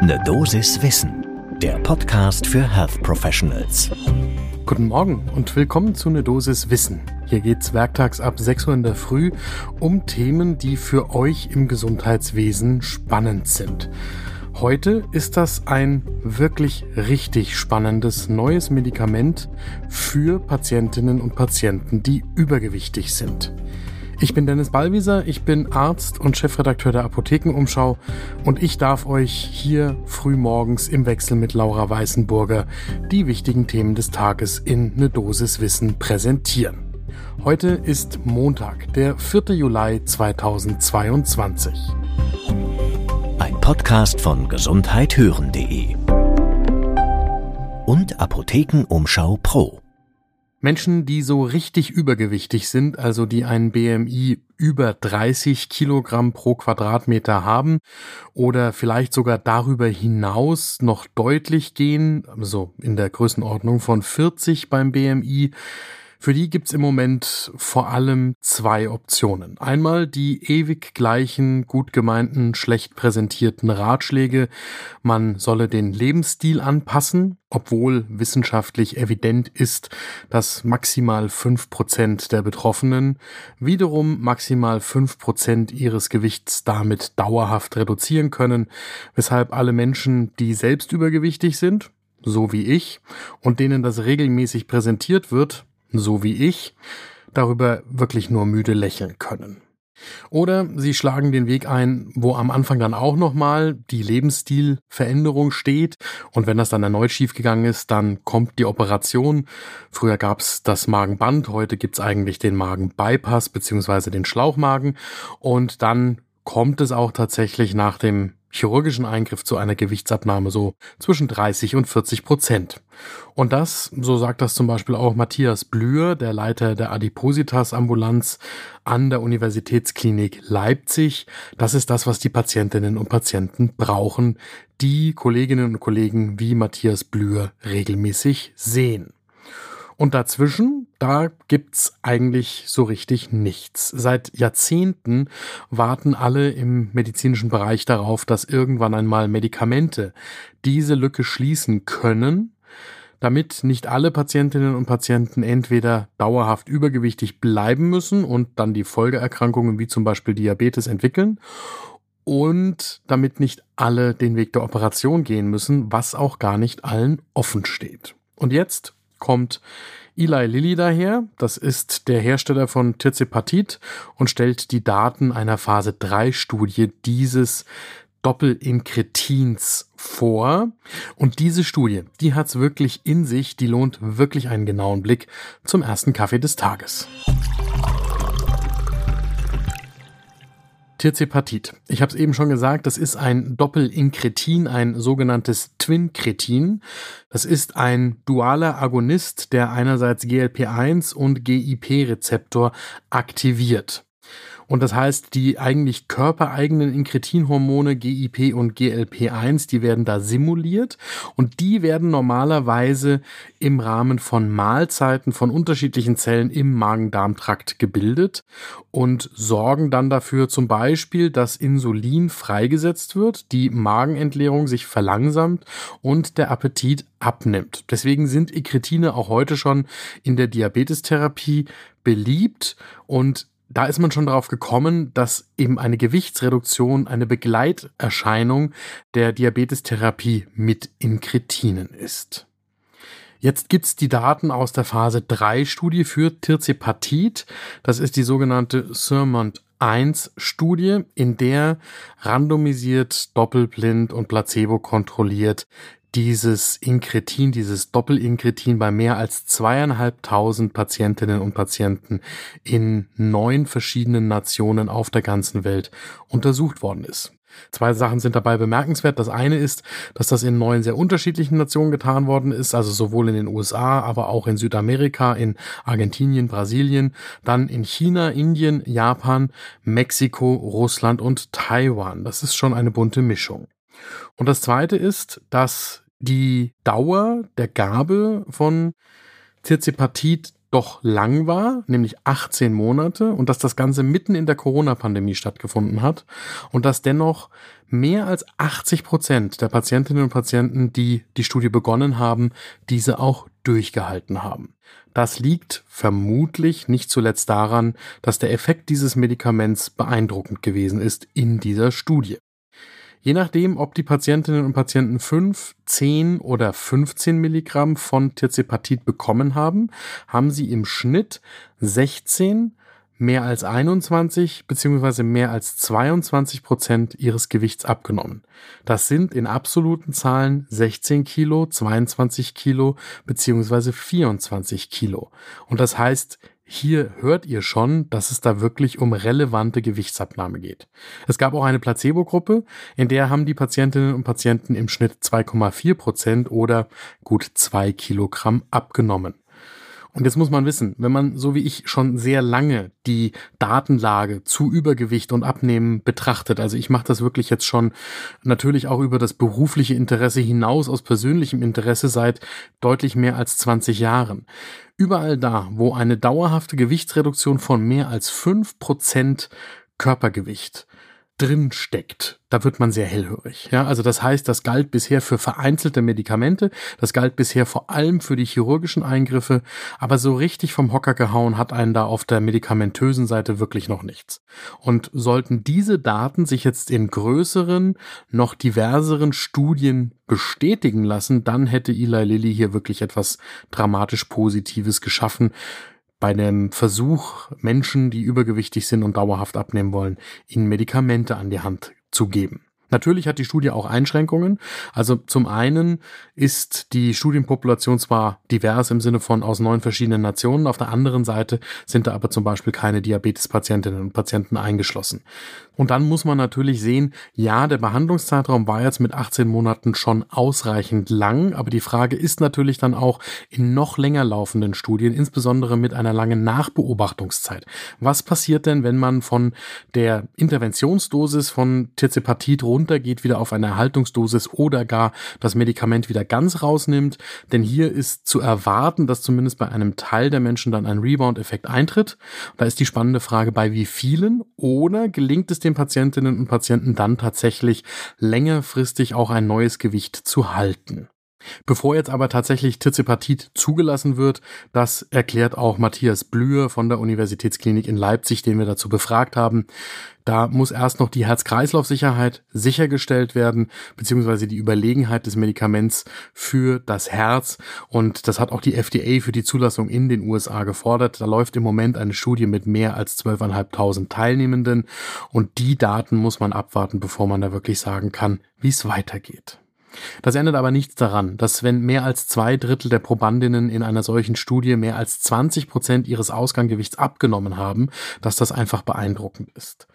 Ne Dosis Wissen, der Podcast für Health Professionals. Guten Morgen und willkommen zu Ne Dosis Wissen. Hier geht's werktags ab 6 Uhr in der Früh um Themen, die für euch im Gesundheitswesen spannend sind. Heute ist das ein wirklich richtig spannendes neues Medikament für Patientinnen und Patienten, die übergewichtig sind. Ich bin Dennis Ballwieser, ich bin Arzt und Chefredakteur der Apothekenumschau und ich darf euch hier frühmorgens im Wechsel mit Laura Weißenburger die wichtigen Themen des Tages in eine Dosis Wissen präsentieren. Heute ist Montag, der 4. Juli 2022. Ein Podcast von gesundheithören.de und Apothekenumschau Pro. Menschen, die so richtig übergewichtig sind, also die ein BMI über 30 Kilogramm pro Quadratmeter haben oder vielleicht sogar darüber hinaus noch deutlich gehen, also in der Größenordnung von 40 beim BMI, für die gibt's im Moment vor allem zwei Optionen. Einmal die ewig gleichen, gut gemeinten, schlecht präsentierten Ratschläge, man solle den Lebensstil anpassen, obwohl wissenschaftlich evident ist, dass maximal fünf Prozent der Betroffenen wiederum maximal fünf Prozent ihres Gewichts damit dauerhaft reduzieren können, weshalb alle Menschen, die selbst übergewichtig sind, so wie ich, und denen das regelmäßig präsentiert wird, so wie ich, darüber wirklich nur müde lächeln können. Oder sie schlagen den Weg ein, wo am Anfang dann auch nochmal die Lebensstilveränderung steht. Und wenn das dann erneut schiefgegangen ist, dann kommt die Operation. Früher gab's das Magenband, heute gibt's eigentlich den Magenbypass beziehungsweise den Schlauchmagen. Und dann kommt es auch tatsächlich nach dem chirurgischen Eingriff zu einer Gewichtsabnahme so zwischen 30 und 40 Prozent. Und das, so sagt das zum Beispiel auch Matthias Blüher, der Leiter der Adipositas-Ambulanz an der Universitätsklinik Leipzig, das ist das, was die Patientinnen und Patienten brauchen, die Kolleginnen und Kollegen wie Matthias Blüher regelmäßig sehen. Und dazwischen, da gibt's eigentlich so richtig nichts. Seit Jahrzehnten warten alle im medizinischen Bereich darauf, dass irgendwann einmal Medikamente diese Lücke schließen können, damit nicht alle Patientinnen und Patienten entweder dauerhaft übergewichtig bleiben müssen und dann die Folgeerkrankungen wie zum Beispiel Diabetes entwickeln und damit nicht alle den Weg der Operation gehen müssen, was auch gar nicht allen offen steht. Und jetzt kommt Eli Lilly daher. Das ist der Hersteller von Tirzepatit und stellt die Daten einer Phase 3 Studie dieses Doppelinkretins vor. Und diese Studie, die hat's wirklich in sich, die lohnt wirklich einen genauen Blick zum ersten Kaffee des Tages. Tirzepatit. Ich habe es eben schon gesagt, das ist ein Doppelinkretin, ein sogenanntes Twinkretin. Das ist ein dualer Agonist, der einerseits GLP1 und GIP-Rezeptor aktiviert. Und das heißt, die eigentlich körpereigenen Inkretinhormone GIP und GLP1, die werden da simuliert und die werden normalerweise im Rahmen von Mahlzeiten von unterschiedlichen Zellen im Magen-Darm-Trakt gebildet und sorgen dann dafür zum Beispiel, dass Insulin freigesetzt wird, die Magenentleerung sich verlangsamt und der Appetit abnimmt. Deswegen sind Ikretine auch heute schon in der Diabetestherapie beliebt und da ist man schon darauf gekommen, dass eben eine Gewichtsreduktion eine Begleiterscheinung der Diabetestherapie mit Inkretinen ist. Jetzt gibt's die Daten aus der Phase 3 Studie für Tirzepatit. Das ist die sogenannte Sermont 1 Studie, in der randomisiert, doppelblind und placebo kontrolliert dieses Inkretin, dieses Doppelinkretin bei mehr als zweieinhalbtausend Patientinnen und Patienten in neun verschiedenen Nationen auf der ganzen Welt untersucht worden ist. Zwei Sachen sind dabei bemerkenswert. Das eine ist, dass das in neun sehr unterschiedlichen Nationen getan worden ist, also sowohl in den USA, aber auch in Südamerika, in Argentinien, Brasilien, dann in China, Indien, Japan, Mexiko, Russland und Taiwan. Das ist schon eine bunte Mischung. Und das Zweite ist, dass die Dauer der Gabe von Tirzepatit doch lang war, nämlich 18 Monate und dass das Ganze mitten in der Corona-Pandemie stattgefunden hat und dass dennoch mehr als 80 Prozent der Patientinnen und Patienten, die die Studie begonnen haben, diese auch durchgehalten haben. Das liegt vermutlich nicht zuletzt daran, dass der Effekt dieses Medikaments beeindruckend gewesen ist in dieser Studie. Je nachdem, ob die Patientinnen und Patienten 5, 10 oder 15 Milligramm von Tirzepatit bekommen haben, haben sie im Schnitt 16, mehr als 21 bzw. mehr als 22 Prozent ihres Gewichts abgenommen. Das sind in absoluten Zahlen 16 Kilo, 22 Kilo bzw. 24 Kilo. Und das heißt, hier hört ihr schon, dass es da wirklich um relevante Gewichtsabnahme geht. Es gab auch eine Placebo-Gruppe, in der haben die Patientinnen und Patienten im Schnitt 2,4 Prozent oder gut zwei Kilogramm abgenommen. Und jetzt muss man wissen, wenn man so wie ich schon sehr lange die Datenlage zu Übergewicht und Abnehmen betrachtet, also ich mache das wirklich jetzt schon natürlich auch über das berufliche Interesse hinaus aus persönlichem Interesse seit deutlich mehr als 20 Jahren. Überall da, wo eine dauerhafte Gewichtsreduktion von mehr als fünf Prozent Körpergewicht drin steckt, da wird man sehr hellhörig. Ja, also das heißt, das galt bisher für vereinzelte Medikamente, das galt bisher vor allem für die chirurgischen Eingriffe, aber so richtig vom Hocker gehauen hat einen da auf der medikamentösen Seite wirklich noch nichts. Und sollten diese Daten sich jetzt in größeren, noch diverseren Studien bestätigen lassen, dann hätte Eli Lilly hier wirklich etwas dramatisch Positives geschaffen, bei dem Versuch, Menschen, die übergewichtig sind und dauerhaft abnehmen wollen, ihnen Medikamente an die Hand zu geben. Natürlich hat die Studie auch Einschränkungen. Also zum einen ist die Studienpopulation zwar divers im Sinne von aus neun verschiedenen Nationen, auf der anderen Seite sind da aber zum Beispiel keine Diabetespatientinnen und Patienten eingeschlossen. Und dann muss man natürlich sehen, ja, der Behandlungszeitraum war jetzt mit 18 Monaten schon ausreichend lang, aber die Frage ist natürlich dann auch in noch länger laufenden Studien, insbesondere mit einer langen Nachbeobachtungszeit. Was passiert denn, wenn man von der Interventionsdosis von Tirzepatit runtergeht, wieder auf eine Erhaltungsdosis oder gar das Medikament wieder ganz rausnimmt? Denn hier ist zu erwarten, dass zumindest bei einem Teil der Menschen dann ein Rebound-Effekt eintritt. Da ist die spannende Frage, bei wie vielen oder gelingt es den Patientinnen und Patienten dann tatsächlich längerfristig auch ein neues Gewicht zu halten. Bevor jetzt aber tatsächlich Tirzepatit zugelassen wird, das erklärt auch Matthias Blüher von der Universitätsklinik in Leipzig, den wir dazu befragt haben. Da muss erst noch die Herz-Kreislauf-Sicherheit sichergestellt werden, beziehungsweise die Überlegenheit des Medikaments für das Herz. Und das hat auch die FDA für die Zulassung in den USA gefordert. Da läuft im Moment eine Studie mit mehr als 12.500 Teilnehmenden. Und die Daten muss man abwarten, bevor man da wirklich sagen kann, wie es weitergeht. Das ändert aber nichts daran, dass wenn mehr als zwei Drittel der Probandinnen in einer solchen Studie mehr als 20 Prozent ihres Ausgangsgewichts abgenommen haben, dass das einfach beeindruckend ist.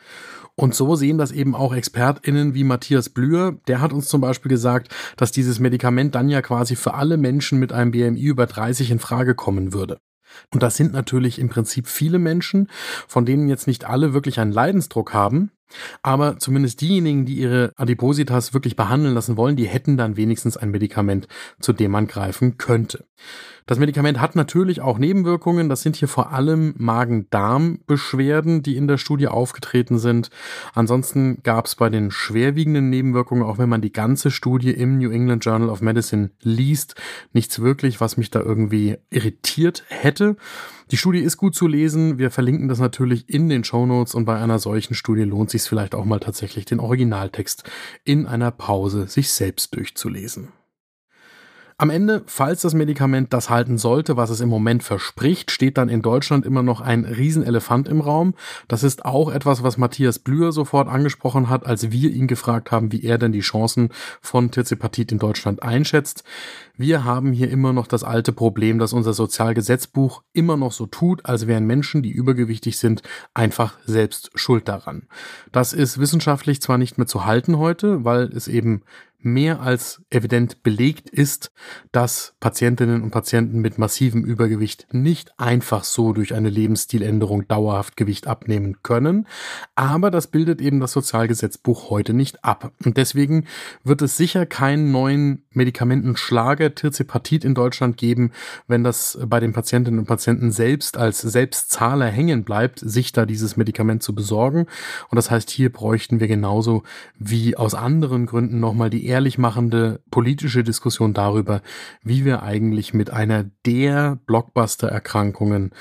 Und so sehen das eben auch ExpertInnen wie Matthias Blüher. Der hat uns zum Beispiel gesagt, dass dieses Medikament dann ja quasi für alle Menschen mit einem BMI über 30 in Frage kommen würde. Und das sind natürlich im Prinzip viele Menschen, von denen jetzt nicht alle wirklich einen Leidensdruck haben, aber zumindest diejenigen, die ihre Adipositas wirklich behandeln lassen wollen, die hätten dann wenigstens ein Medikament, zu dem man greifen könnte. Das Medikament hat natürlich auch Nebenwirkungen. Das sind hier vor allem Magen-Darm-Beschwerden, die in der Studie aufgetreten sind. Ansonsten gab es bei den schwerwiegenden Nebenwirkungen, auch wenn man die ganze Studie im New England Journal of Medicine liest, nichts wirklich, was mich da irgendwie irritiert hätte. Die Studie ist gut zu lesen. Wir verlinken das natürlich in den Show Notes und bei einer solchen Studie lohnt sich vielleicht auch mal tatsächlich den Originaltext in einer Pause sich selbst durchzulesen. Am Ende, falls das Medikament das halten sollte, was es im Moment verspricht, steht dann in Deutschland immer noch ein Riesenelefant im Raum. Das ist auch etwas, was Matthias Blüher sofort angesprochen hat, als wir ihn gefragt haben, wie er denn die Chancen von Tirzepatit in Deutschland einschätzt. Wir haben hier immer noch das alte Problem, dass unser Sozialgesetzbuch immer noch so tut, als wären Menschen, die übergewichtig sind, einfach selbst schuld daran. Das ist wissenschaftlich zwar nicht mehr zu halten heute, weil es eben mehr als evident belegt ist, dass Patientinnen und Patienten mit massivem Übergewicht nicht einfach so durch eine Lebensstiländerung dauerhaft Gewicht abnehmen können. Aber das bildet eben das Sozialgesetzbuch heute nicht ab. Und deswegen wird es sicher keinen neuen Medikamentenschlager Tirzepatit in Deutschland geben, wenn das bei den Patientinnen und Patienten selbst als Selbstzahler hängen bleibt, sich da dieses Medikament zu besorgen. Und das heißt, hier bräuchten wir genauso wie aus anderen Gründen nochmal die ehrlich machende politische Diskussion darüber, wie wir eigentlich mit einer der Blockbuster-Erkrankungen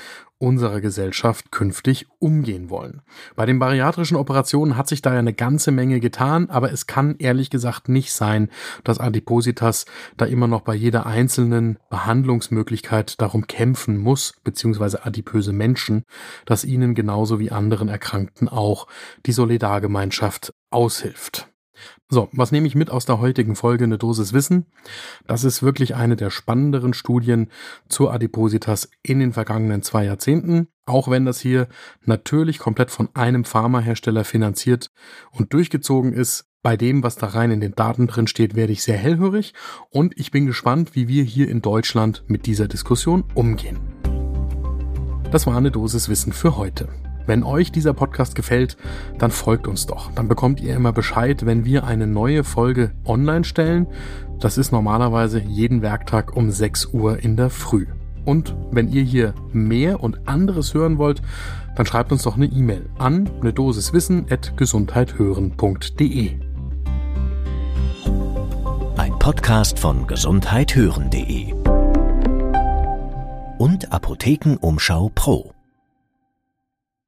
unserer Gesellschaft künftig umgehen wollen. Bei den bariatrischen Operationen hat sich da ja eine ganze Menge getan, aber es kann ehrlich gesagt nicht sein, dass Adipositas da immer noch bei jeder einzelnen Behandlungsmöglichkeit darum kämpfen muss, beziehungsweise adipöse Menschen, dass ihnen genauso wie anderen Erkrankten auch die Solidargemeinschaft aushilft. So, was nehme ich mit aus der heutigen Folge eine Dosis Wissen? Das ist wirklich eine der spannenderen Studien zur Adipositas in den vergangenen zwei Jahrzehnten. Auch wenn das hier natürlich komplett von einem Pharmahersteller finanziert und durchgezogen ist, bei dem, was da rein in den Daten drin steht, werde ich sehr hellhörig und ich bin gespannt, wie wir hier in Deutschland mit dieser Diskussion umgehen. Das war eine Dosis Wissen für heute. Wenn euch dieser Podcast gefällt, dann folgt uns doch. Dann bekommt ihr immer Bescheid, wenn wir eine neue Folge online stellen. Das ist normalerweise jeden Werktag um 6 Uhr in der Früh. Und wenn ihr hier mehr und anderes hören wollt, dann schreibt uns doch eine E-Mail an eine Dosis at gesundheithören.de. Ein Podcast von gesundheithören.de und Apothekenumschau Pro.